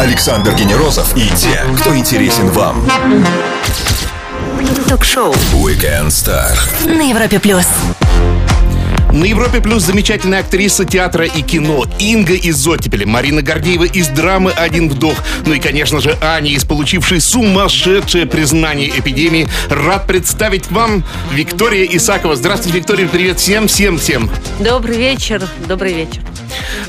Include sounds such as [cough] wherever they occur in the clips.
Александр Генерозов и те, кто интересен вам. Ток-шоу Weekend Star. на Европе плюс. На Европе Плюс замечательная актриса театра и кино Инга из Оттепеля, Марина Гордеева из драмы «Один вдох». Ну и, конечно же, Аня из получившей сумасшедшее признание эпидемии. Рад представить вам Виктория Исакова. Здравствуйте, Виктория. Привет всем, всем, всем. Добрый вечер, добрый вечер.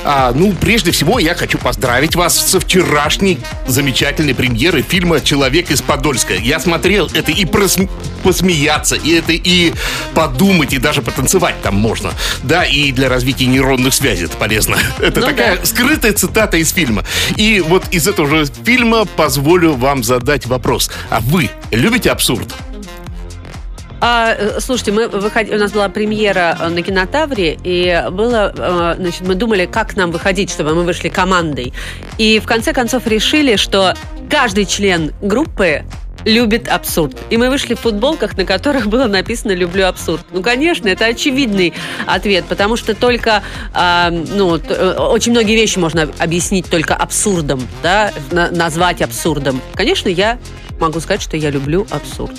А, ну, прежде всего, я хочу поздравить вас со вчерашней замечательной премьеры фильма «Человек из Подольска». Я смотрел это и просм- посмеяться, и это и подумать, и даже потанцевать там можно. Да, и для развития нейронных связей это полезно. [laughs] Это Ну такая да. скрытая цитата из фильма. И вот из этого же фильма позволю вам задать вопрос. А вы любите абсурд? А, э, слушайте, мы выходи- у нас была премьера э, на кинотавре, и было, э, значит, мы думали, как нам выходить, чтобы мы вышли командой. И в конце концов решили, что каждый член группы любит абсурд. И мы вышли в футболках, на которых было написано «Люблю абсурд». Ну, конечно, это очевидный ответ, потому что только, а, ну, т- э, очень многие вещи можно объяснить только абсурдом, да, на- назвать абсурдом. Конечно, я могу сказать, что я люблю абсурд.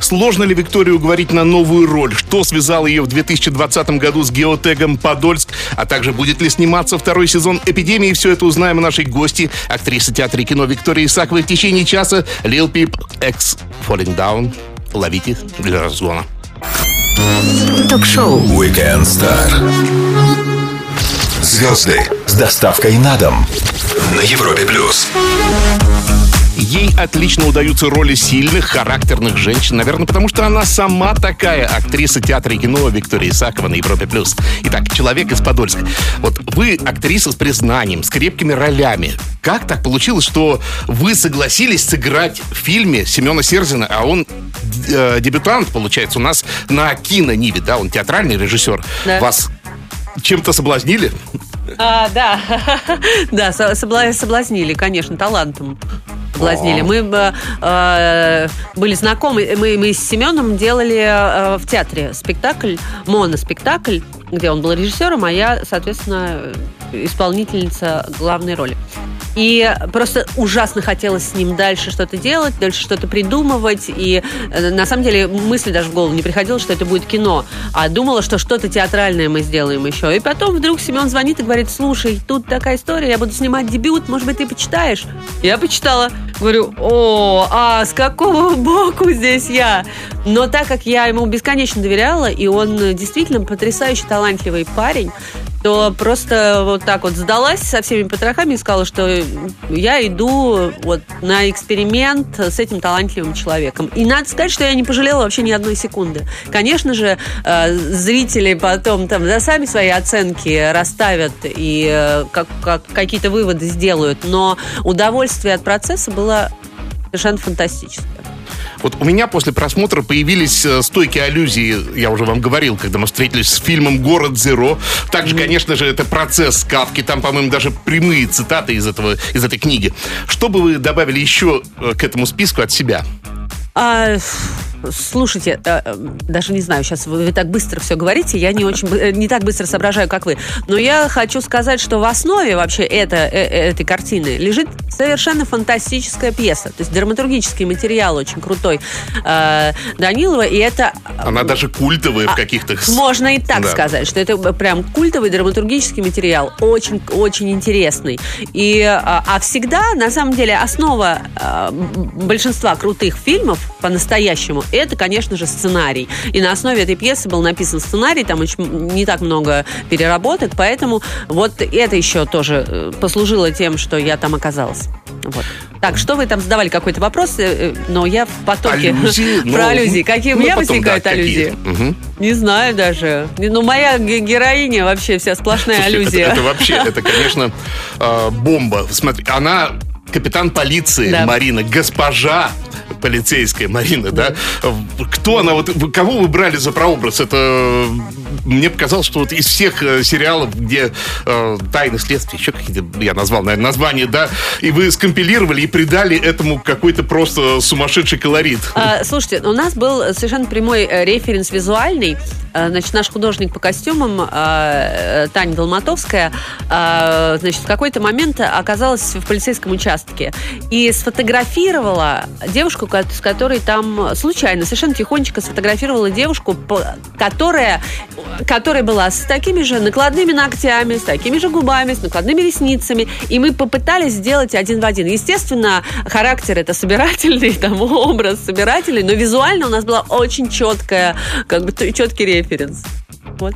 Сложно ли Викторию уговорить на новую роль? Что связало ее в 2020 году с геотегом Подольск? А также будет ли сниматься второй сезон «Эпидемии»? Все это узнаем у нашей гости, актрисы театра и кино Виктории Исаковой в течение часа. Lil Peep, X Falling Down. Ловите для разгона. Ток-шоу Weekend Star. Звезды с доставкой на дом на Европе плюс. Ей отлично удаются роли сильных, характерных женщин. Наверное, потому что она сама такая актриса театра и кино Виктория Исакова на Европе+. плюс. Итак, человек из Подольска. Вот вы актриса с признанием, с крепкими ролями. Как так получилось, что вы согласились сыграть в фильме Семена Серзина, а он э, дебютант, получается, у нас на кинониве, да, он театральный режиссер. Да. Вас чем-то соблазнили? А, да, [laughs] да, со- собла- соблазнили, конечно, талантом. Соблазнили. О. Мы э, э, были знакомы, мы, мы с Семеном делали э, в театре спектакль, моноспектакль, где он был режиссером, а я, соответственно, исполнительница главной роли. И просто ужасно хотелось с ним дальше что-то делать, дальше что-то придумывать. И э, на самом деле мысли даже в голову не приходила, что это будет кино. А думала, что что-то театральное мы сделаем еще. И потом вдруг Семен звонит и говорит, слушай, тут такая история, я буду снимать дебют, может быть, ты почитаешь? Я почитала. Говорю, о, а с какого боку здесь я? Но так как я ему бесконечно доверяла, и он действительно потрясающе талантливый парень, то просто вот так вот сдалась со всеми потрохами и сказала, что я иду вот на эксперимент с этим талантливым человеком. И надо сказать, что я не пожалела вообще ни одной секунды. Конечно же, э, зрители потом там да, сами свои оценки расставят и э, как, как какие-то выводы сделают, но удовольствие от процесса было совершенно фантастическое. Вот у меня после просмотра появились э, стойкие аллюзии, я уже вам говорил, когда мы встретились с фильмом «Город Зеро». Также, конечно же, это процесс Кавки, там, по-моему, даже прямые цитаты из, этого, из этой книги. Что бы вы добавили еще э, к этому списку от себя? А, слушайте, э, даже не знаю, сейчас вы, вы так быстро все говорите, я не очень э, не так быстро соображаю, как вы. Но я хочу сказать, что в основе вообще это, э, этой картины лежит совершенно фантастическая пьеса. То есть драматургический материал очень крутой Данилова, и это Она даже культовая в каких-то... А, можно и так Да. сказать, что это прям культовый драматургический материал, очень, очень интересный. И, а, а всегда, на самом деле, основа а, большинства крутых фильмов по-настоящему, это, конечно же, сценарий. И на основе этой пьесы был написан сценарий, там очень не так много переработок, поэтому вот это еще тоже э, послужило тем, что я там оказалась. Вот. Так, что вы там задавали какой-то вопрос, э, э, но я в потоке Аллюзии? Ну, [laughs] про аллюзии. Какие у ну, меня потом, возникают да, аллюзии? Мгм. Не знаю даже. Ну, моя ге- героиня вообще вся сплошная Слушайте, аллюзия. Это, это вообще, это, конечно, э, бомба. Смотри, она капитан полиции Да. Марина, госпожа полицейская Марина, да? Кто она? Вот кого вы брали за прообраз? Это мне показалось, что вот из всех э, сериалов, где э, тайны следствия, еще какие-то, я назвал, наверное, названия, да, и вы скомпилировали и придали этому какой-то просто сумасшедший колорит. А, слушайте, у нас был совершенно прямой э, референс визуальный. Значит, наш художник по костюмам Таня Долматовская, значит, в какой-то момент оказалась в полицейском участке и сфотографировала девушку, с которой там случайно, совершенно тихонечко сфотографировала девушку, которая, которая была с такими же накладными ногтями, с такими же губами, с накладными ресницами. И мы попытались сделать один в один. Естественно, характер это собирательный, [laughs] там образ собирательный, но визуально у нас была очень четкая, как бы четкий референс. Вот.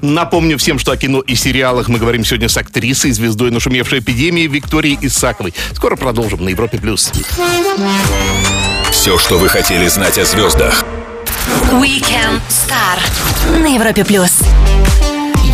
Напомню всем, что о кино и сериалах мы говорим сегодня с актрисой, звездой нашумевшей эпидемии Викторией Исаковой. Скоро продолжим на Европе+. плюс. Все, что вы хотели знать о звездах. Weekend Star на Европе+. плюс.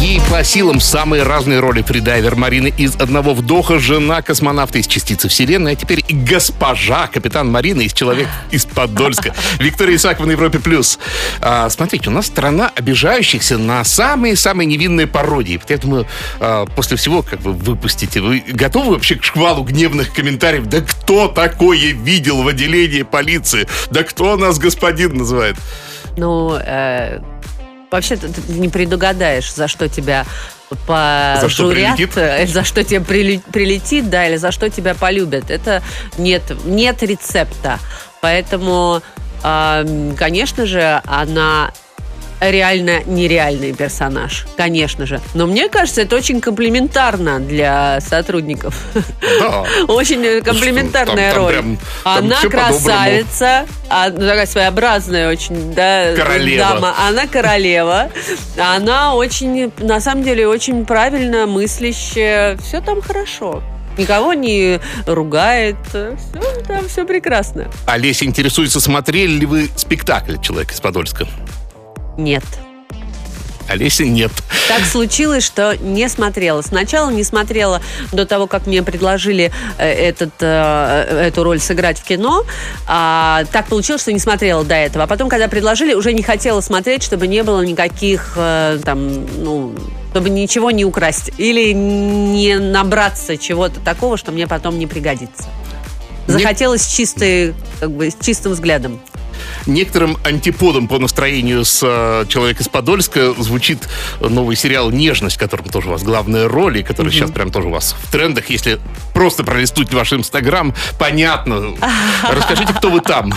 Ей по силам самые разные роли фридайвер Марины из «Одного вдоха», жена космонавта из «Частицы Вселенной», а теперь и госпожа капитан Марина из «Человек из Подольска». [laughs] Виктория Исакова на Европе+. плюс. А, смотрите, у нас страна обижающихся на самые-самые невинные пародии. Я думаю, а, после всего, как вы выпустите, вы готовы вообще к шквалу гневных комментариев? Да кто такое видел в отделении полиции? Да кто нас господин называет? Ну, э, вообще ты не предугадаешь, за что тебя пожурят, за что, прилетит? Э, за что тебе прилетит, да, или за что тебя полюбят. Это нет, нет рецепта. Поэтому, конечно же, она реально нереальный персонаж, конечно же. Но мне кажется, это очень комплиментарно для сотрудников. Да. Очень комплиментарная там, там роль. Прям, Она красавица, а, ну, такая своеобразная очень, да, королева. дама. Она королева. Она очень, на самом деле, очень правильно мыслящая. Все там хорошо никого не ругает. Все, там все прекрасно. Олеся интересуется, смотрели ли вы спектакль «Человек из Подольска»? Нет. Олеся нет. Так случилось, что не смотрела. Сначала не смотрела до того, как мне предложили э, этот, э, эту роль сыграть в кино. А, так получилось, что не смотрела до этого. А потом, когда предложили, уже не хотела смотреть, чтобы не было никаких э, там, ну, чтобы ничего не украсть. Или не набраться чего-то такого, что мне потом не пригодится. Захотелось чистой, как бы, с чистым взглядом. Некоторым антиподом по настроению с э, «Человек из Подольска» звучит новый сериал «Нежность», в котором тоже у вас главная роль, и который угу. сейчас прям тоже у вас в трендах. Если просто пролистнуть ваш Инстаграм, понятно. [laughs] Расскажите, кто вы там.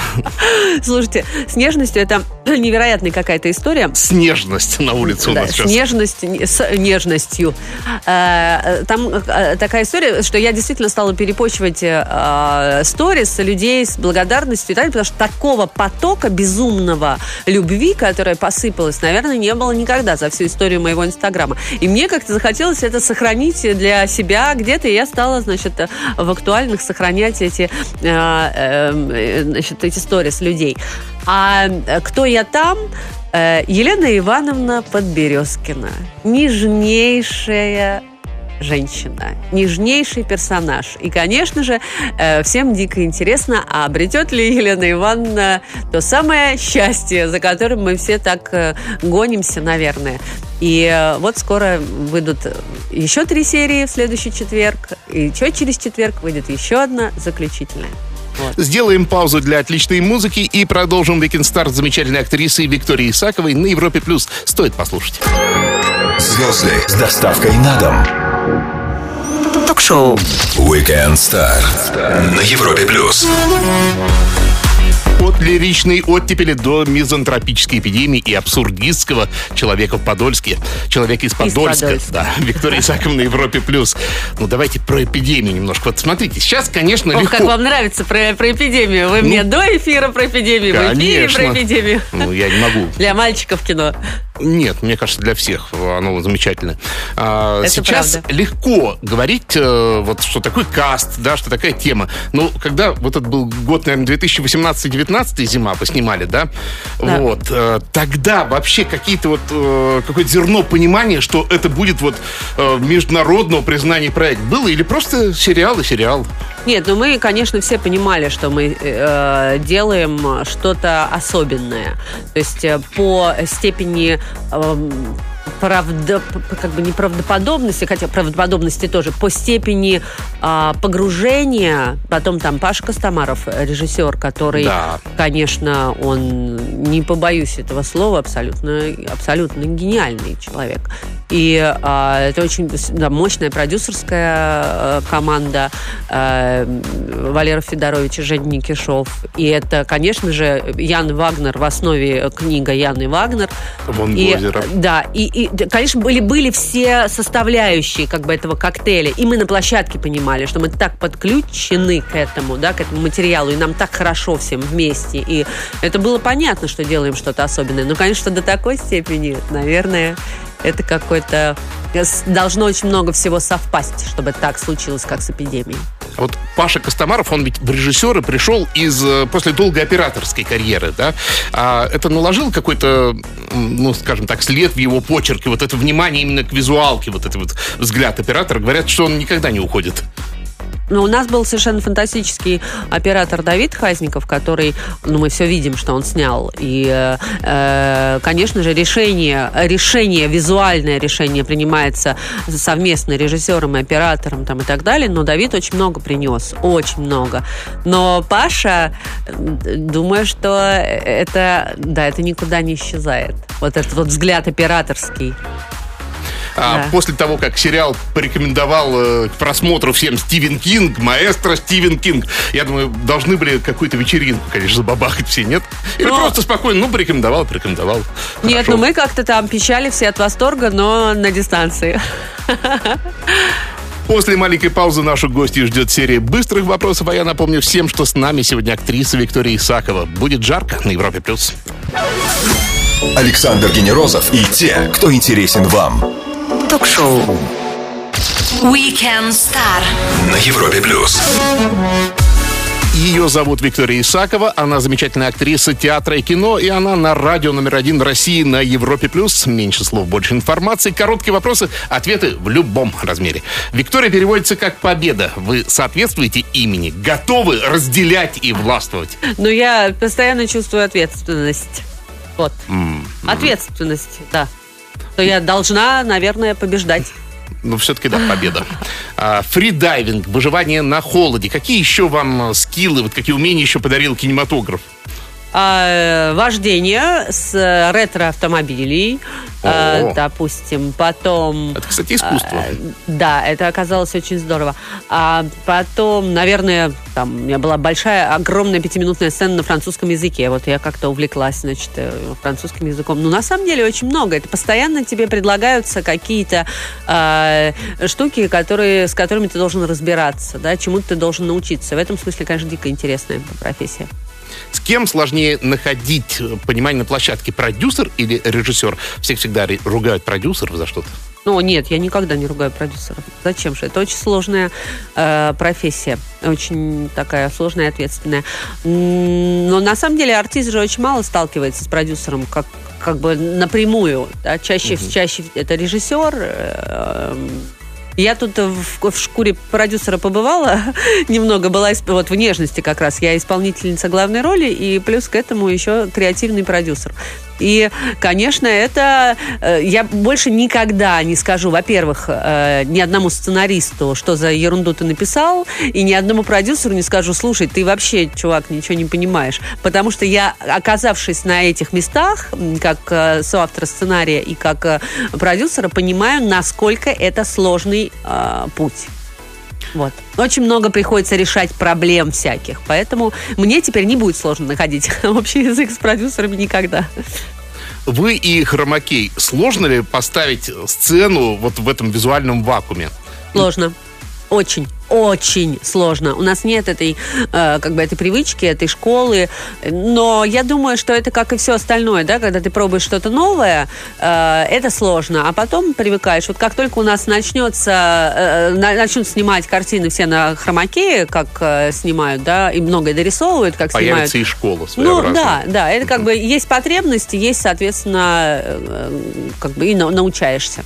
Слушайте, с «Нежностью» это [clears throat] невероятная какая-то история. Снежность на улице у нас сейчас. Снежность с нежностью. Э, там э, такая история, что я действительно стала перепочивать сторис людей с благодарностью, потому что такого потока безумного любви, которая посыпалась, наверное, не было никогда за всю историю моего Инстаграма. И мне как-то захотелось это сохранить для себя где-то, и я стала, значит, в актуальных сохранять эти, э, э, значит, эти сторис людей. А кто я там? Э, Елена Ивановна Подберезкина. Нежнейшая женщина. Нежнейший персонаж. И, конечно же, э, всем дико интересно, а обретет ли Елена Ивановна то самое счастье, за которым мы все так э, гонимся, наверное. И э, вот скоро выйдут еще три серии в следующий четверг. И еще через четверг выйдет еще одна заключительная. Вот. Сделаем паузу для отличной музыки и продолжим Weekend Star с замечательной актрисой Викторией Исаковой на Европе+. плюс. Стоит послушать. Звезды с доставкой на дом ток-шоу Weekend Star на Европе плюс. От лиричной оттепели до мизантропической эпидемии и абсурдистского человека в Подольске. Человек из Подольска. Из да. [laughs] Виктория Исаковна на Европе+. плюс. Ну, давайте про эпидемию немножко. Вот смотрите, сейчас, конечно, Ох, легко... как вам нравится про, про эпидемию. Вы ну, мне до эфира про эпидемию, конечно. в эфире про эпидемию. Ну, я не могу. Для мальчиков кино. Нет, мне кажется, для всех оно замечательно. А, Это сейчас правда. легко говорить, э, вот что такой каст, да, что такая тема. Но когда вот этот был год, наверное, 2018-2019 зима поснимали, да, да. вот, э, тогда вообще какие-то вот э, какое-то зерно понимания, что это будет вот международного признания проект было или просто сериал и сериал? Нет, ну мы, конечно, все понимали, что мы э, делаем что-то особенное. То есть по степени правда, как бы неправдоподобности, хотя правдоподобности тоже, по степени а, погружения, потом там Паша Костомаров, режиссер, который, Да. конечно, он, не побоюсь этого слова, абсолютно, абсолютно гениальный человек. И а, это очень да, мощная продюсерская э, команда э, Валера Федорович и Женя Никишов. И это, конечно же, Ян Вагнер, в основе книга Яны Вагнер. Вон И, да, и, и, конечно, были, были все составляющие как бы этого коктейля. И мы на площадке понимали, что мы так подключены к этому, да, к этому материалу, и нам так хорошо всем вместе. И это было понятно, что делаем что-то особенное. Но, конечно, до такой степени, наверное, это какой-то... с- Должно очень много всего совпасть, чтобы так случилось, как с эпидемией. Вот Паша Костомаров, он ведь в режиссеры пришел из э, после долгой операторской карьеры, да? А это наложил какой-то, ну, скажем так, след в его почерке, вот это внимание именно к визуалке, вот этот вот взгляд оператора. Говорят, что он никогда не уходит. Но у нас был совершенно фантастический оператор Давид Хазников, который, ну, мы все видим, что он снял. И, э, э, конечно же, решение, решение, визуальное решение принимается совместно режиссером и оператором там, и так далее. Но Давид очень много принес, очень много. Но Паша, думаю, что это, да, это никуда не исчезает. Вот этот вот взгляд операторский. А Да. после того, как сериал порекомендовал э, к просмотру всем Стивен Кинг, маэстро Стивен Кинг, я думаю, должны были какую-то вечеринку, конечно, забабахать все, нет? Или Но- просто спокойно, ну, порекомендовал, порекомендовал. Нет, Хорошо. ну мы как-то там пищали все от восторга, но на дистанции. После маленькой паузы нашу гостью ждет серия быстрых вопросов, а я напомню всем, что с нами сегодня актриса Виктория Исакова. Будет жарко на Европе+. плюс. Александр Генерозов и те, кто интересен вам. Ток-шоу. Weekend Star. На Европе плюс. Ее зовут Виктория Исакова, она замечательная актриса театра и кино, и она на радио номер один в России на Европе+. плюс. Меньше слов, больше информации, короткие вопросы, ответы в любом размере. Виктория переводится как «победа». Вы соответствуете имени, готовы разделять и властвовать. Но я постоянно чувствую ответственность. Вот. Ответственность, да. То я должна, наверное, побеждать. Ну, все-таки, да, победа. А, фридайвинг, выживание на холоде. Какие еще вам э, скиллы, вот какие умения еще подарил кинематограф? А, э, вождение с ретро-автомобилей, э, допустим. Потом... Это, кстати, искусство. А, Да, это оказалось очень здорово. А потом, наверное, там у меня была большая, огромная пятиминутная сцена на французском языке. Вот я как-то увлеклась, значит, э, французским языком. Ну, на самом деле, очень много. Это постоянно тебе предлагаются какие-то э, штуки, которые, с которыми ты должен разбираться, да, чему ты должен научиться. В этом смысле, конечно, дико интересная профессия. С кем сложнее находить э, понимание на площадке, продюсер или режиссер? Всех всегда ругают продюсеров за что-то. Ну, нет, я никогда не ругаю продюсеров. Зачем же? Это очень сложная э, профессия. Очень такая сложная и ответственная. Но на самом деле артист же очень мало сталкивается с продюсером, как, как бы напрямую. да. Чаще, чаще это режиссер. э, я тут в, в шкуре продюсера побывала [laughs] немного, была вот в нежности как раз. Я исполнительница главной роли и плюс к этому еще креативный продюсер. И, конечно, это э, я больше никогда не скажу, во-первых, э, ни одному сценаристу, что за ерунду ты написал, и ни одному продюсеру не скажу, слушай, ты вообще, чувак, ничего не понимаешь. Потому что я, оказавшись на этих местах, как э, соавтор сценария и как продюсера, понимаю, насколько это сложный э, путь. Вот. Очень много приходится решать проблем всяких. Поэтому мне теперь не будет сложно находить [laughs] общий язык с продюсерами никогда. Вы и Хромакей, сложно ли поставить сцену вот в этом визуальном вакууме? Сложно. Очень, очень сложно. У нас нет этой, э, как бы, этой привычки, этой школы. Но я думаю, что это как и все остальное, да, когда ты пробуешь что-то новое, э, это сложно, а потом привыкаешь. Вот как только у нас начнется, э, на- начнут снимать картины все на хромакее, как э, снимают, да, и многое дорисовывают, как снимают. Появится и школа Ну да, да, это как бы есть потребности, есть, соответственно, э, как бы и на- научаешься.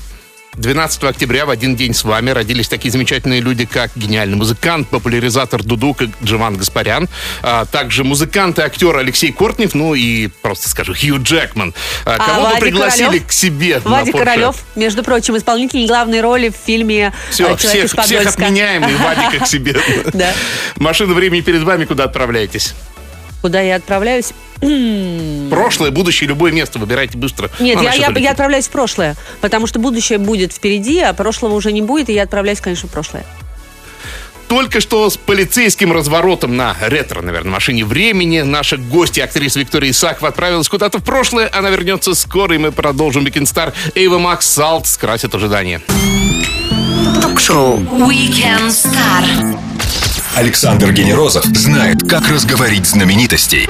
12 октября в один день с вами родились такие замечательные люди, как гениальный музыкант, популяризатор дудука Джован Гаспарян, а также музыкант и актер Алексей Кортнев, ну и просто скажу Хью Джекман. А, кого вы Вадик пригласили Королёв? к себе? на Вадик Porsche? Королев, между прочим, исполнитель главной роли в фильме Все, э, «Человек из всех, всех Подольска». отменяем и Вадика к себе. [laughs] Машина времени перед вами, куда отправляетесь? Куда я отправляюсь? [clears throat] Прошлое, будущее, любое место. Выбирайте быстро. Нет, я, я, я отправляюсь в прошлое, потому что будущее будет впереди, а прошлого уже не будет, и я отправляюсь, конечно, в прошлое. Только что с полицейским разворотом на ретро, наверное, машине времени наша гостья, актриса Виктория Исакова, отправилась куда-то в прошлое. Она вернется скоро, и мы продолжим Weekend Star. Эйва Макс Салт скрасит ожидания. Ток-шоу Weekend Star. Александр Генерозов знает, как разговорить знаменитостей.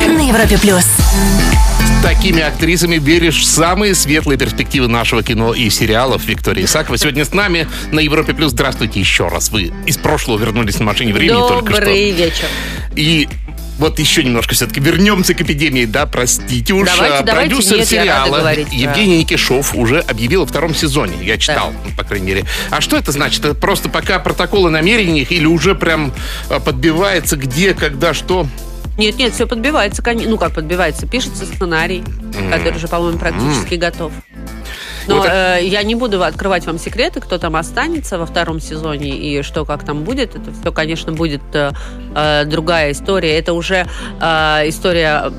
На Европе плюс. С такими актрисами веришь в самые светлые перспективы нашего кино и сериалов. Виктория Исакова сегодня с нами на Европе Плюс. Здравствуйте еще раз. Вы из прошлого вернулись на машине времени только что. Добрый вечер. И вот еще немножко все-таки вернемся к эпидемии, да, простите уж. Давайте, А, давайте. Продюсер Нет, я рада сериала говорить, да. Евгений Никишов уже объявил о втором сезоне. Я читал, ну, по крайней мере. А что это значит? Это просто пока протоколы намерений или уже прям а, подбивается где, когда, что? Нет, нет, все подбивается, ну как подбивается, пишется сценарий, который уже, по-моему, практически готов. Но Вот э, я не буду открывать вам секреты, кто там останется во втором сезоне и что как там будет. Это все, конечно, будет э, э, другая история. Это уже э, история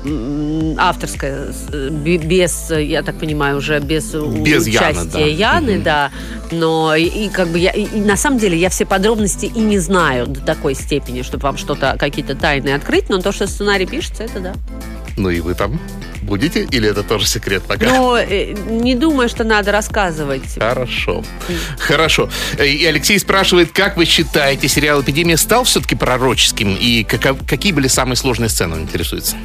авторская, без, я так понимаю, уже без, Без Яны, участия да. Яны, Мгм. да. Но и, и как бы я и на самом деле я все подробности и не знаю до такой степени, чтобы вам что-то какие-то тайны открыть. Но то, что сценарий пишется, это да. Ну и вы там будете? Или это тоже секрет пока? Но э, не думаю, что надо рассказывать. Хорошо. Хорошо. Э, И Алексей спрашивает, как вы считаете, сериал «Эпидемия» стал все-таки пророческим? И каков- какие были самые сложные сцены, он интересуется?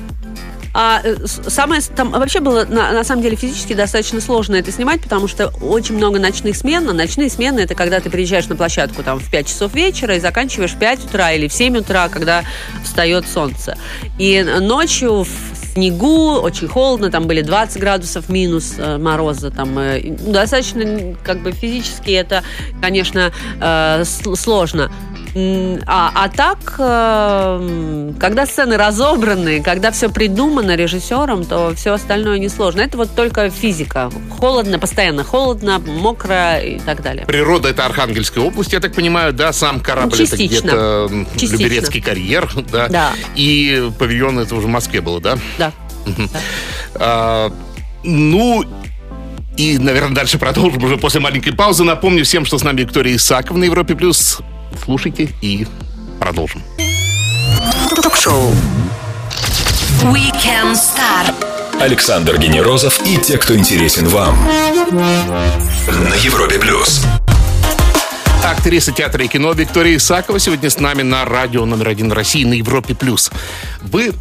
А э, самое там вообще было на, на самом деле физически достаточно сложно это снимать, потому что очень много ночных смен. А ночные смены это когда ты приезжаешь на площадку там в 5 часов вечера и заканчиваешь в 5 утра или в 7 утра, когда встает солнце. И ночью в снегу, очень холодно, там были 20 градусов минус э, мороза, там э, ну, достаточно как бы физически это, конечно, э, сложно. А, а так, э, м, когда сцены разобраны, когда все придумано режиссером, то все остальное несложно. Это вот только физика. Холодно, постоянно холодно, мокро и так далее. Природа это Архангельская область, я так понимаю, да, сам корабль это Частично. где-то м, Частично. Люберецкий карьер, [laughs] да. Да. И павильон это уже в Москве было, да? Да. А, ну, и, наверное, дальше продолжим уже после маленькой паузы. Напомню всем, что с нами Виктория Исакова на Европе+. плюс. Слушайте и продолжим. Ток-шоу Weekend Star. Александр Генерозов и те, кто интересен вам. На Европе плюс. Актриса театра и кино Виктория Исакова сегодня с нами на радио номер один России на Европе+. плюс. Вы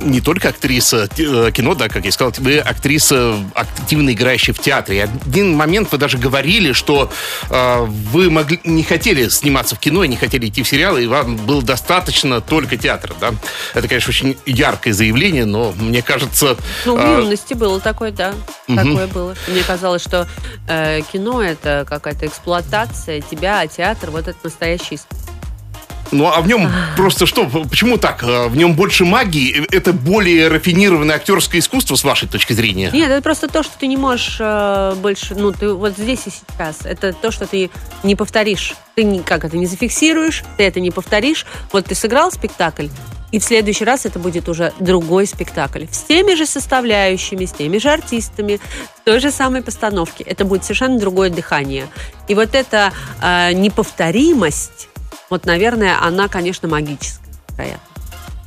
не только актриса э, кино, да, как я сказал, вы актриса, активно играющая в театре. И один момент вы даже говорили, что э, вы могли, не хотели сниматься в кино и не хотели идти в сериалы, и вам было достаточно только театра, да? Это, конечно, очень яркое заявление, но мне кажется... Ну, в э, юности было такое, да. Такое было. Мне казалось, что э, кино это какая-то эксплуатация тебя, а театр вот это настоящий искусство. Ну, а в нем просто что? Почему так? А, В нем больше магии? Это более рафинированное актерское искусство, с вашей точки зрения? Нет, это просто то, что ты не можешь э, больше, ну, ты вот здесь и сейчас. Это то, что ты не повторишь. Ты не, как это, не зафиксируешь, ты это не повторишь. Вот ты сыграл спектакль, и в следующий раз это будет уже другой спектакль. С теми же составляющими, с теми же артистами, в той же самой постановке. Это будет совершенно другое дыхание. И вот эта э, неповторимость, вот, наверное, она, конечно, магическая. вероятно.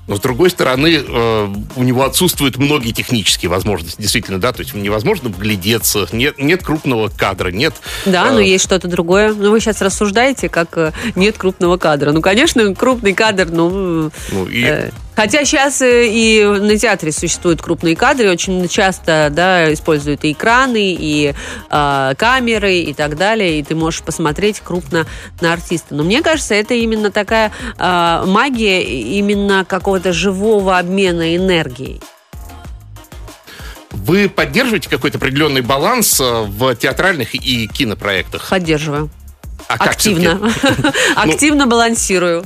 Но, с другой стороны, э, у него отсутствуют многие технические возможности, действительно, да, то есть невозможно вглядеться, нет, нет крупного кадра, нет... Да, э, но есть что-то другое. Ну, вы сейчас рассуждаете, как э, нет крупного кадра. Ну, конечно, крупный кадр, ну... Ну, и- э, Хотя сейчас э, и на театре существуют крупные кадры, очень часто, да, используют и экраны, и э, камеры, и так далее, и ты можешь посмотреть крупно на артиста. Но мне кажется, это именно такая э, магия именно какого-то живого обмена энергией. Вы поддерживаете какой-то определенный баланс э, в театральных и кинопроектах? Поддерживаю. А Активно. всё-таки? Активно [laughs] балансирую.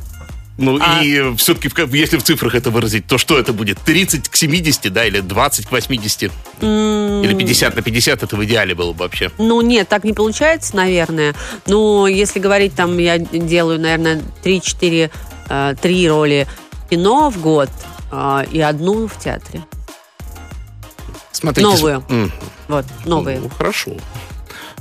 Ну А- и все-таки, если в цифрах это выразить, то что это будет? 30 к 70, да, или 20 к 80? Или 50 на 50 это в идеале было бы вообще? Ну, нет, так не получается, наверное. Ну, если говорить, там, я делаю, наверное, 3-4, э, три роли в кино в год э, и одну в театре. Смотрите. Новую. М, Вот, новые. Ну, хорошо.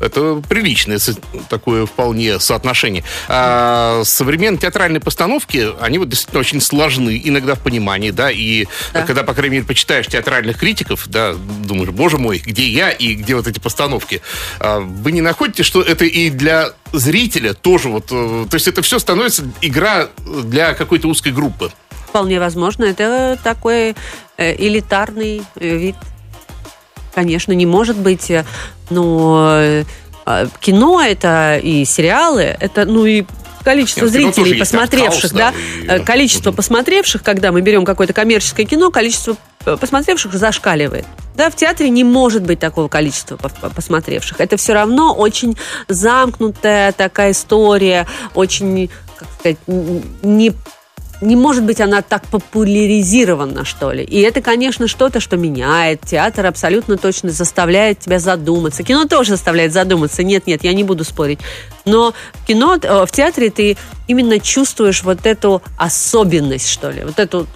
Это приличное такое вполне соотношение. А современные театральные постановки, они вот действительно очень сложны, иногда в понимании, да, и Да. когда, по крайней мере, почитаешь театральных критиков, да, думаешь, боже мой, где я и где вот эти постановки, А вы не находите, что это и для зрителя тоже вот, э, то есть это все становится игра для какой-то узкой группы? Вполне возможно. Это такой э, элитарный э, вид. Конечно, не может быть, э, ну, э, э, кино это и сериалы, это, ну, и количество Нет, тоже зрителей, посмотревших, да, и- количество Мгм. посмотревших, когда мы берем какое-то коммерческое кино, количество посмотревших зашкаливает. Да, в театре не может быть такого количества по- по- посмотревших. Это все равно очень замкнутая такая история, очень, как сказать, не не может быть она так популяризирована, что ли. И это, конечно, что-то, что меняет. Театр абсолютно точно заставляет тебя задуматься. Кино тоже заставляет задуматься. Нет, нет, я не буду спорить. Но в кино, э, в театре ты именно чувствуешь вот эту особенность, что ли. Вот эту,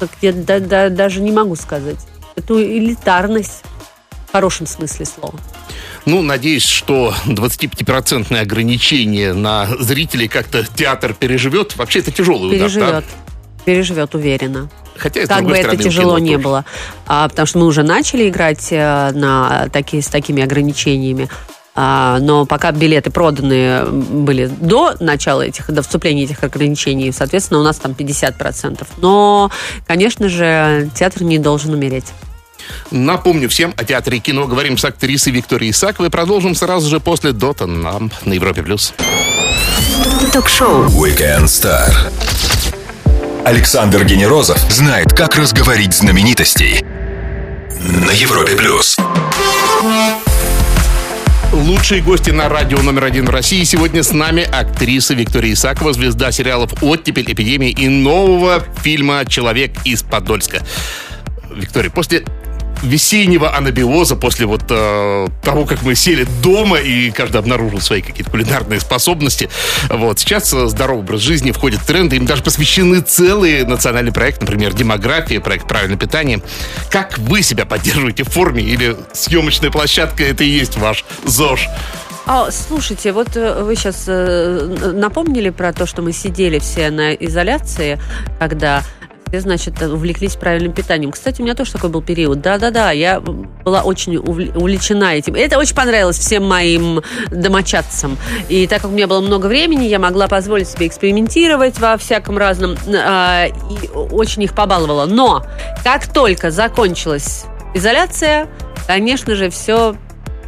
как я да- да- даже не могу сказать, эту элитарность в хорошем смысле слова. Ну, надеюсь, что 25-процентное ограничение на зрителей как-то театр переживет. Вообще это тяжелый удар, Переживет. да? Переживет, уверенно. Хотя, как бы другой это стороны, тяжело не тоже. было. А, потому что мы уже начали играть э, на такие, с такими ограничениями. А, но пока билеты проданы были до начала этих, до вступления этих ограничений, соответственно, у нас там 50%. Но, конечно же, театр не должен умереть. Напомню всем о театре и кино. Говорим с актрисой Викторией Исаковой. Продолжим сразу же после Дота нам на Европе+. плюс. Ток-шоу. Weekend Star. Александр Генерозов знает, как разговорить знаменитостей. На Европе плюс. Лучшие гости на радио номер один в России. Сегодня с нами актриса Виктория Исакова, звезда сериалов «Оттепель», «Эпидемия» и нового фильма «Человек из Подольска». Виктория, после весеннего анабиоза, после вот э, того, как мы сели дома и каждый обнаружил свои какие-то кулинарные способности, вот, сейчас э, здоровый образ жизни входит в тренды, им даже посвящены целые национальный проект, например, демография, проект правильное питание. Как вы себя поддерживаете в форме или съемочная площадка это и есть ваш ЗОЖ? А, слушайте, вот э, вы сейчас напомнили про то, что мы сидели все на изоляции, когда все, значит, увлеклись правильным питанием. Кстати, у меня тоже такой был период. Да-да-да, я была очень увл- увлечена этим. Это очень понравилось всем моим домочадцам. И так как у меня было много времени, я могла позволить себе экспериментировать во всяком разном. а, И очень их побаловала. Но как только закончилась изоляция, конечно же, все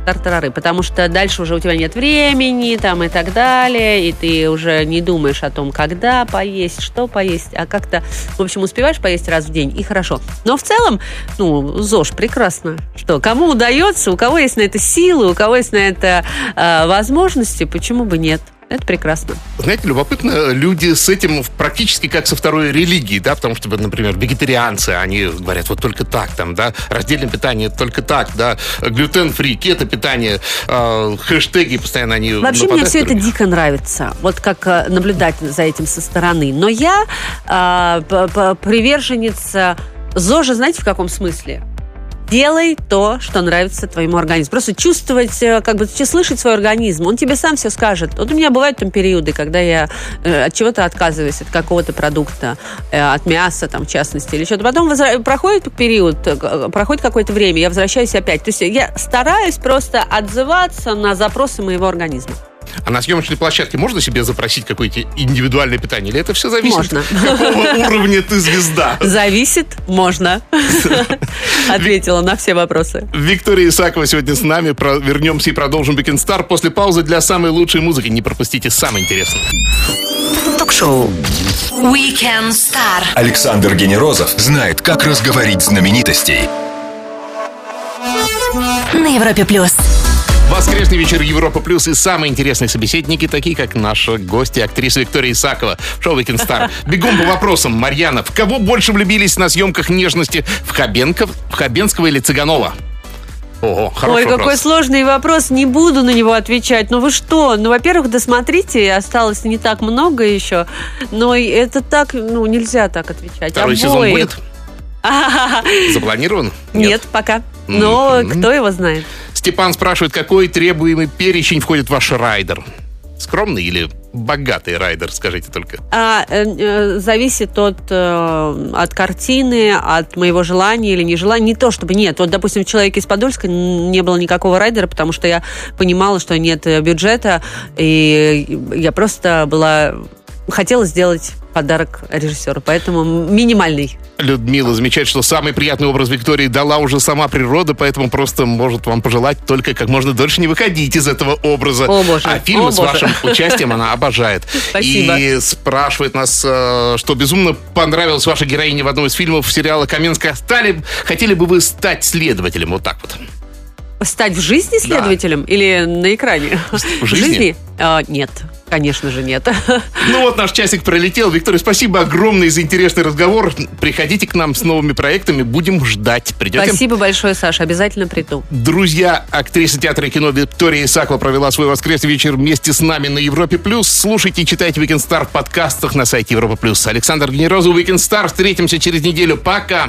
тартарары, потому что дальше уже у тебя нет времени там и так далее, и ты уже не думаешь о том, когда поесть, что поесть, а как-то, в общем, успеваешь поесть раз в день, и хорошо. Но в целом, ну, ЗОЖ прекрасно. Что, кому удается, у кого есть на это силы, у кого есть на это э, возможности, почему бы нет? Это прекрасно. Знаете, любопытно, люди с этим практически как со второй религией, да, потому что, например, вегетарианцы, они говорят, вот только так, там, да, раздельное питание только так, да, глютен-фри, кето-питание, э, хэштеги постоянно они Вообще мне все это дико нравится, вот как э, наблюдать за этим со стороны. Но я э, п- п- приверженница ЗОЖа, знаете, в каком смысле? Делай то, что нравится твоему организму. Просто чувствовать, э, как бы слышать свой организм. Он тебе сам все скажет. Вот у меня бывают там периоды, когда я э, от чего-то отказываюсь, от какого-то продукта, э, от мяса, там, в частности, или что-то. Потом возра- проходит период, проходит какое-то время, я возвращаюсь опять. То есть я стараюсь просто отзываться на запросы моего организма. А на съемочной площадке можно себе запросить какое-то индивидуальное питание? Или это все зависит, Можно. какого уровня ты звезда? Зависит, можно. [laughs] Ответила на все вопросы. Виктория Исакова сегодня с нами. Вернемся и продолжим Weekend Star после паузы для самой лучшей музыки. Не пропустите самое интересное. Ток-шоу. Weekend Star. Александр Генерозов знает, как разговорить знаменитостей. на Европе плюс. Воскресный вечер Европа Плюс и самые интересные собеседники, такие как наша гостья, актриса Виктория Исакова, шоу Weekend Star. Бегом по вопросам. Марьяна, в кого больше влюбились на съемках нежности? В, Хабенков, в Хабенского или Цыганова? Ого, хороший Ой, вопрос. какой сложный вопрос, не буду на него отвечать. Ну вы что? Ну, во-первых, досмотрите, осталось не так много еще. Но это так, ну, нельзя так отвечать. Второй сезон Обоих. будет? [laughs] Запланирован? Нет, пока. Но Мгм. кто его знает? Степан спрашивает, какой требуемый перечень входит в ваш райдер? Скромный или богатый райдер, скажите только. А, э, э, зависит от, э, от картины, от моего желания или нежелания. Не то чтобы нет. Вот, допустим, в «Человеке из Подольска» не было никакого райдера, потому что я понимала, что нет э, бюджета, и я просто была... Хотела сделать подарок режиссеру, поэтому минимальный. Людмила замечает, что самый приятный образ Виктории дала уже сама природа, поэтому просто может вам пожелать только как можно дольше не выходить из этого образа. О, боже. А фильмы О, с боже. вашим участием она обожает. Спасибо. И спрашивает нас, э, что безумно понравилась ваша героиня в одном из фильмов сериала «Каменская». Стали, хотели бы вы стать следователем? Вот так вот. Стать в жизни следователем или на экране? В жизни? А, нет, конечно же нет. [laughs] Ну вот наш часик пролетел. Виктория, спасибо огромное за интересный разговор. Приходите к нам с новыми проектами. Будем ждать. Придете? Спасибо большое, Саша, обязательно приду. Друзья, актриса театра и кино Виктория Исакова провела свой воскресный вечер вместе с нами на Европе+. плюс. Слушайте и читайте Weekend Star в подкастах на сайте Европа+. плюс. Александр Генерозов, Weekend Star. Встретимся через неделю. Пока!